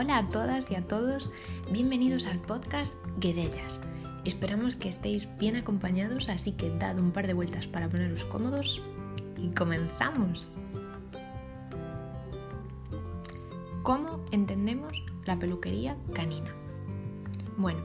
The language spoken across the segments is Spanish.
Hola a todas y a todos, bienvenidos al podcast Guedellas. Esperamos que estéis bien acompañados, así que dad un par de vueltas para poneros cómodos y comenzamos. ¿Cómo entendemos la peluquería canina? Bueno,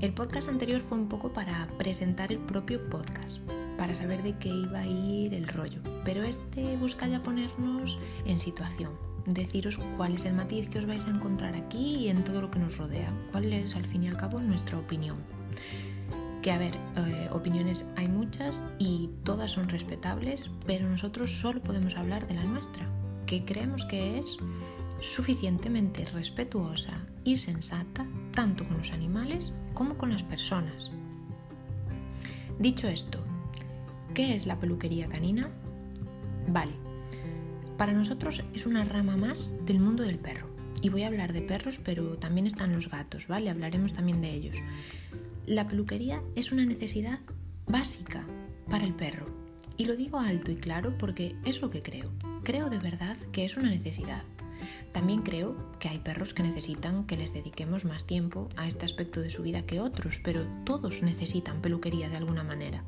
el podcast anterior fue un poco para presentar el propio podcast, para saber de qué iba a ir el rollo, pero este busca ya ponernos en situación, deciros cuál es el matiz que os vais a encontrar aquí y en todo lo que nos rodea, cuál es al fin y al cabo nuestra opinión. Que a ver, eh, opiniones hay muchas y todas son respetables, pero nosotros solo podemos hablar de la nuestra, que creemos que es suficientemente respetuosa y sensata tanto con los animales como con las personas. Dicho esto, ¿qué es la peluquería canina? Vale, para nosotros es una rama más del mundo del perro. Y voy a hablar de perros, pero también están los gatos, ¿vale? Hablaremos también de ellos. La peluquería es una necesidad básica para el perro. Y lo digo alto y claro porque es lo que creo. Creo de verdad que es una necesidad. También creo que hay perros que necesitan que les dediquemos más tiempo a este aspecto de su vida que otros, pero todos necesitan peluquería de alguna manera.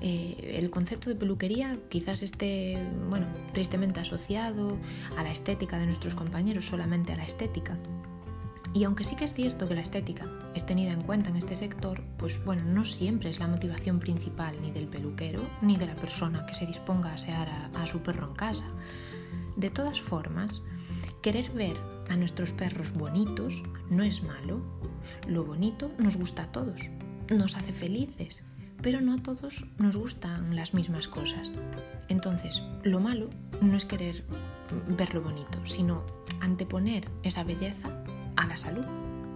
Eh, el concepto de peluquería quizás esté, bueno, tristemente asociado a la estética de nuestros compañeros, solamente a la estética. Y aunque sí que es cierto que la estética es tenida en cuenta en este sector, pues bueno, no siempre es la motivación principal ni del peluquero ni de la persona que se disponga a asear a su perro en casa. De todas formas, querer ver a nuestros perros bonitos no es malo. Lo bonito nos gusta a todos, nos hace felices pero no a todos nos gustan las mismas cosas. Entonces, lo malo no es querer ver lo bonito, sino anteponer esa belleza a la salud,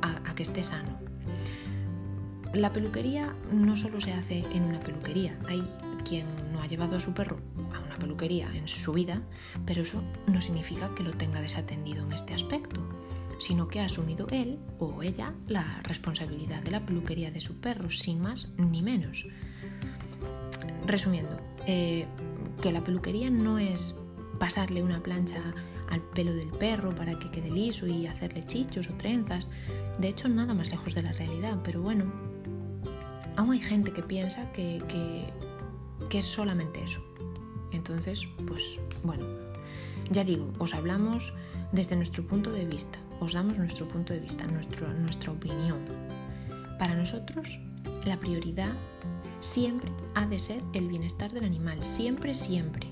a, que esté sano. La peluquería no solo se hace en una peluquería, hay quien no ha llevado a su perro a una peluquería en su vida, pero eso no significa que lo tenga desatendido en este aspecto sino que ha asumido él o ella la responsabilidad de la peluquería de su perro, sin más ni menos. Resumiendo, eh, que la peluquería no es pasarle una plancha al pelo del perro para que quede liso y hacerle chichos o trenzas. De hecho, nada más lejos de la realidad, pero bueno, aún hay gente que piensa que, que es solamente eso. Entonces, pues bueno, ya digo, os hablamos desde nuestro punto de vista os damos nuestro punto de vista, nuestra opinión. Para nosotros, la prioridad siempre ha de ser el bienestar del animal, siempre, siempre.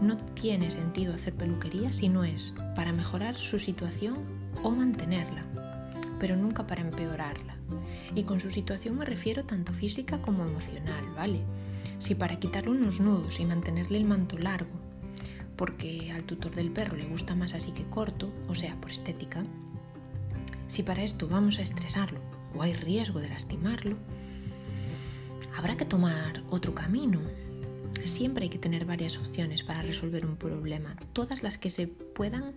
No tiene sentido hacer peluquería si no es para mejorar su situación o mantenerla, pero nunca para empeorarla. Y con su situación me refiero tanto física como emocional, ¿vale? Si para quitarle unos nudos y mantenerle el manto largo porque al tutor del perro le gusta más así que corto, o sea, por estética, si para esto vamos a estresarlo o hay riesgo de lastimarlo, habrá que tomar otro camino. Siempre hay que tener varias opciones para resolver un problema, todas las que se puedan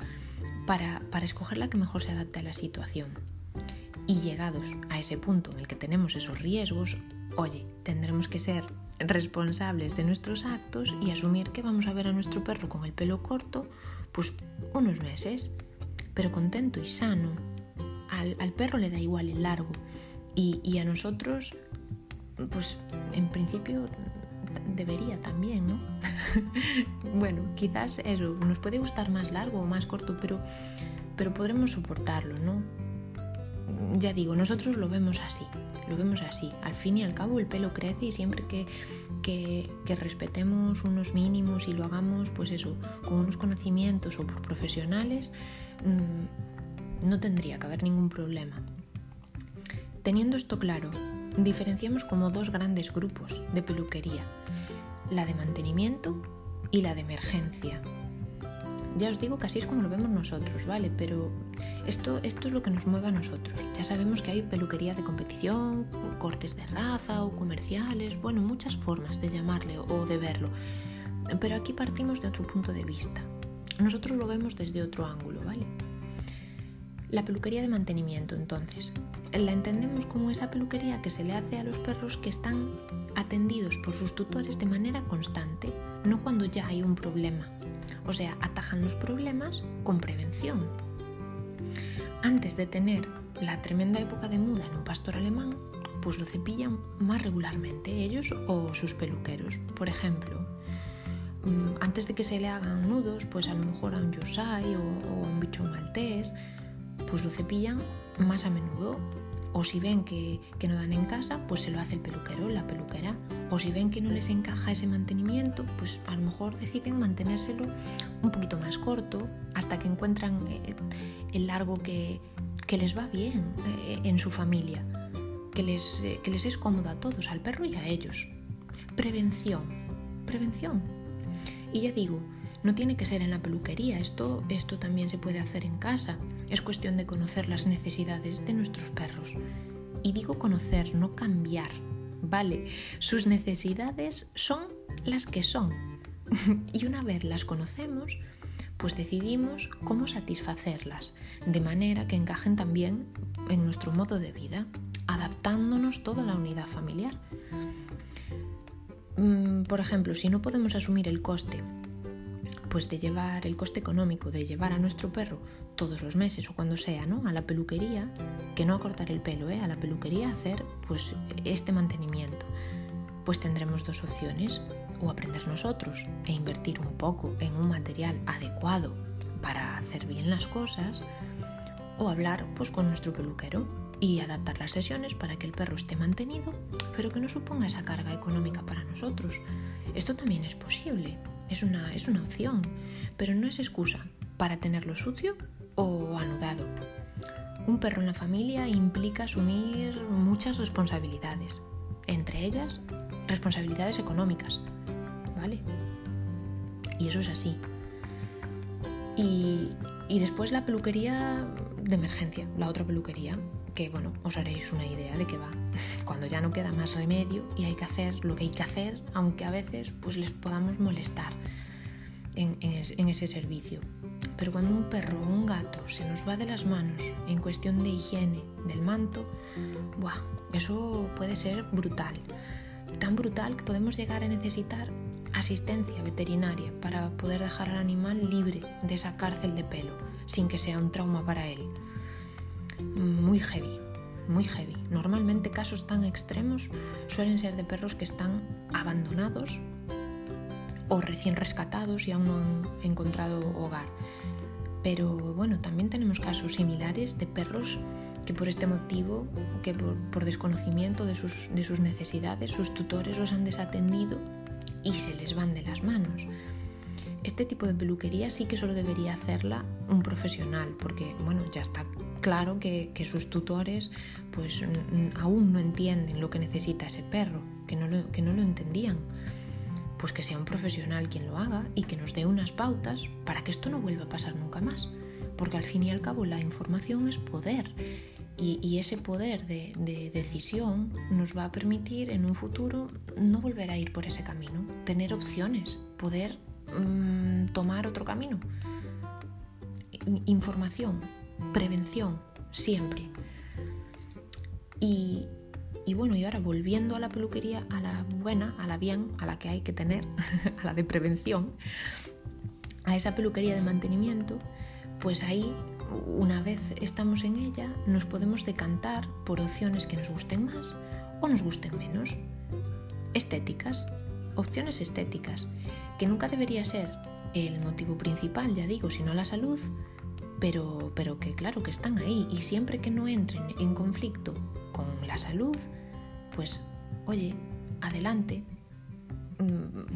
para, para escoger la que mejor se adapte a la situación. Y llegados a ese punto en el que tenemos esos riesgos, oye, tendremos que ser responsables de nuestros actos y asumir que vamos a ver a nuestro perro con el pelo corto, pues unos meses, pero contento y sano. Al, perro le da igual el largo y, a nosotros, pues en principio debería también, ¿no? bueno, quizás eso, nos puede gustar más largo o más corto, pero, pero podremos soportarlo, ¿no? Ya digo, nosotros lo vemos así lo vemos así. Al fin y al cabo el pelo crece y siempre que, que, respetemos unos mínimos y lo hagamos, pues eso, con unos conocimientos o por profesionales, mm, no tendría que haber ningún problema. Teniendo esto claro, diferenciamos como dos grandes grupos de peluquería, la de mantenimiento y la de emergencia. Ya os digo que así es como lo vemos nosotros, ¿vale? Pero esto, esto es lo que nos mueve a nosotros. Ya sabemos que hay peluquería de competición, cortes de raza o comerciales, bueno, muchas formas de llamarle o de verlo. Pero aquí partimos de otro punto de vista. Nosotros lo vemos desde otro ángulo, ¿vale? La peluquería de mantenimiento, entonces, la entendemos como esa peluquería que se le hace a los perros que están atendidos por sus tutores de manera constante, no cuando ya hay un problema o sea, atajan los problemas con prevención. Antes de tener la tremenda época de muda en un pastor alemán, pues lo cepillan más regularmente ellos o sus peluqueros. Por ejemplo, mm, antes de que se le hagan nudos, pues a lo mejor a un Yosai o, a un bicho maltés, pues lo cepillan más a menudo. O si ven que, que, no dan en casa, pues se lo hace el peluquero, la peluquera. O si ven que no les encaja ese mantenimiento, pues a lo mejor deciden mantenérselo un poquito más corto hasta que encuentran eh, el largo que, que les va bien eh, en su familia que les, eh, que les es cómodo a todos, al perro y a ellos. Prevención, prevención. Y ya digo, no tiene que ser en la peluquería, esto, esto también se puede hacer en casa. Es cuestión de conocer las necesidades de nuestros perros. Y digo conocer, no cambiar. Vale, sus necesidades son las que son. y una vez las conocemos, pues decidimos cómo satisfacerlas, de manera que encajen también en nuestro modo de vida adaptándonos toda la unidad familiar. Mm, por ejemplo, si no podemos asumir el coste, pues de llevar el coste económico de llevar a nuestro perro todos los meses o cuando sea, ¿no? A la peluquería, que no a cortar el pelo, ¿eh? A la peluquería hacer pues este mantenimiento. Pues tendremos dos opciones, o aprender nosotros e invertir un poco en un material adecuado para hacer bien las cosas, o hablar pues con nuestro peluquero y adaptar las sesiones para que el perro esté mantenido, pero que no suponga esa carga económica para nosotros. Esto también es posible, es una, es una opción, pero no es excusa para tenerlo sucio o anudado. Un perro en la familia implica asumir muchas responsabilidades, entre ellas responsabilidades económicas, ¿vale? Y eso es así. Y, y después la peluquería de emergencia, la otra peluquería, que bueno, os haréis una idea de qué va. Cuando ya no queda más remedio y hay que hacer lo que hay que hacer, aunque a veces pues les podamos molestar en, ese servicio. Pero cuando un perro o un gato se nos va de las manos en cuestión de higiene del manto, ¡buah! eso puede ser brutal. Tan brutal que podemos llegar a necesitar asistencia veterinaria para poder dejar al animal libre de esa cárcel de pelo, sin que sea un trauma para él muy heavy, muy heavy. Normalmente casos tan extremos suelen ser de perros que están abandonados o recién rescatados y aún no han encontrado hogar. Pero bueno, también tenemos casos similares de perros que por este motivo, que por, desconocimiento de sus, de sus necesidades, sus tutores los han desatendido y se les van de las manos. Este tipo de peluquería sí que solo debería hacerla un profesional, porque bueno, ya está claro que, sus tutores pues aún no entienden lo que necesita ese perro, que no, lo, que no lo entendían. Pues que sea un profesional quien lo haga y que nos dé unas pautas para que esto no vuelva a pasar nunca más. Porque al fin y al cabo la información es poder y, ese poder de, decisión nos va a permitir en un futuro no volver a ir por ese camino, tener opciones, poder mm, tomar otro camino. Información, prevención, siempre. Y, bueno, y ahora volviendo a la peluquería, a la buena, a la bien, a la que hay que tener, a la de prevención, a esa peluquería de mantenimiento, pues ahí, una vez estamos en ella, nos podemos decantar por opciones que nos gusten más o nos gusten menos. Estéticas, opciones estéticas, que nunca debería ser el motivo principal, ya digo, sino la salud, pero, pero que claro que están ahí y siempre que no entren en conflicto con la salud, pues oye, adelante. Mm,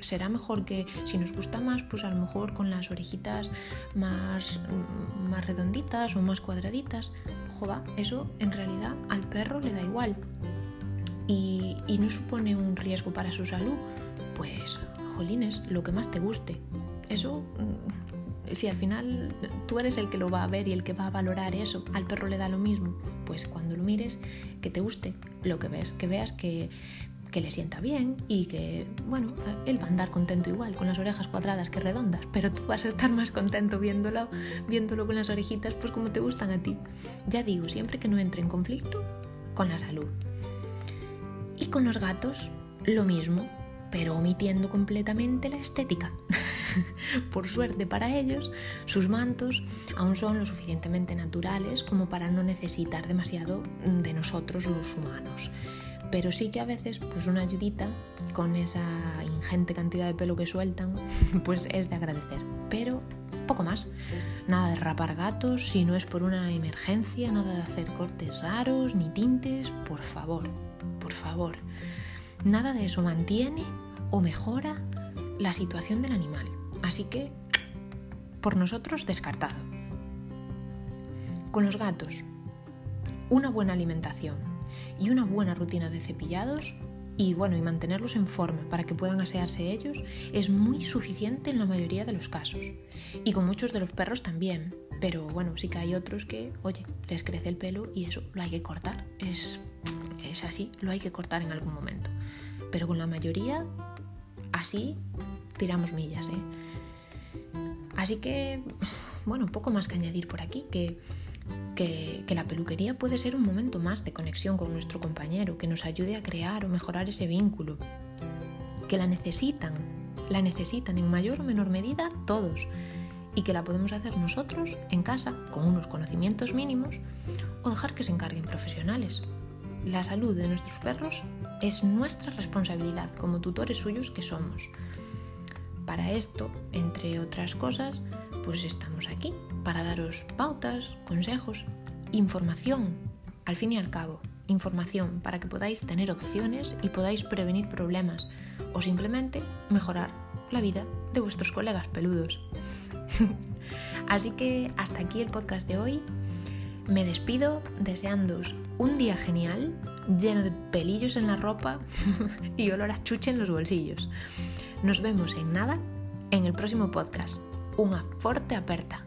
será mejor que si nos gusta más, pues a lo mejor con las orejitas más, mm, más redonditas o más cuadraditas. Joda, eso en realidad al perro le da igual y, y no supone un riesgo para su salud. Pues, jolines, lo que más te guste. Eso mm, si al final tú eres el que lo va a ver y el que va a valorar eso, al perro le da lo mismo, pues cuando lo mires, que te guste lo que ves, que veas que, le sienta bien y que, bueno, él va a andar contento igual, con las orejas cuadradas que redondas, pero tú vas a estar más contento viéndolo, viéndolo con las orejitas, pues como te gustan a ti. Ya digo, siempre que no entre en conflicto con la salud. Y con los gatos, lo mismo, pero omitiendo completamente la estética. por suerte para ellos, sus mantos aún son lo suficientemente naturales como para no necesitar demasiado de nosotros los humanos. Pero sí que a veces pues una ayudita con esa ingente cantidad de pelo que sueltan pues es de agradecer. Pero poco más. Nada de rapar gatos si no es por una emergencia, nada de hacer cortes raros ni tintes, por favor, por favor. Nada de eso mantiene o mejora la situación del animal. Así que, por nosotros, descartado. Con los gatos, una buena alimentación y una buena rutina de cepillados y bueno, y mantenerlos en forma para que puedan asearse ellos es muy suficiente en la mayoría de los casos. Y con muchos de los perros también. Pero bueno, sí que hay otros que, oye, les crece el pelo y eso lo hay que cortar. Es, es así, lo hay que cortar en algún momento. Pero con la mayoría, así tiramos millas, ¿eh? Así que, bueno, poco más que añadir por aquí, que que, la peluquería puede ser un momento más de conexión con nuestro compañero, que nos ayude a crear o mejorar ese vínculo, que la necesitan, la necesitan en mayor o menor medida todos y que la podemos hacer nosotros en casa con unos conocimientos mínimos o dejar que se encarguen profesionales. La salud de nuestros perros es nuestra responsabilidad como tutores suyos que somos. Para esto, entre otras cosas, pues estamos aquí para daros pautas, consejos, información, al fin y al cabo, información para que podáis tener opciones y podáis prevenir problemas o simplemente mejorar la vida de vuestros colegas peludos. Así que hasta aquí el podcast de hoy. Me despido deseándoos un día genial, lleno de pelillos en la ropa y olor a chuche en los bolsillos. Nos vemos en nada en el próximo podcast. Una fuerte aperta.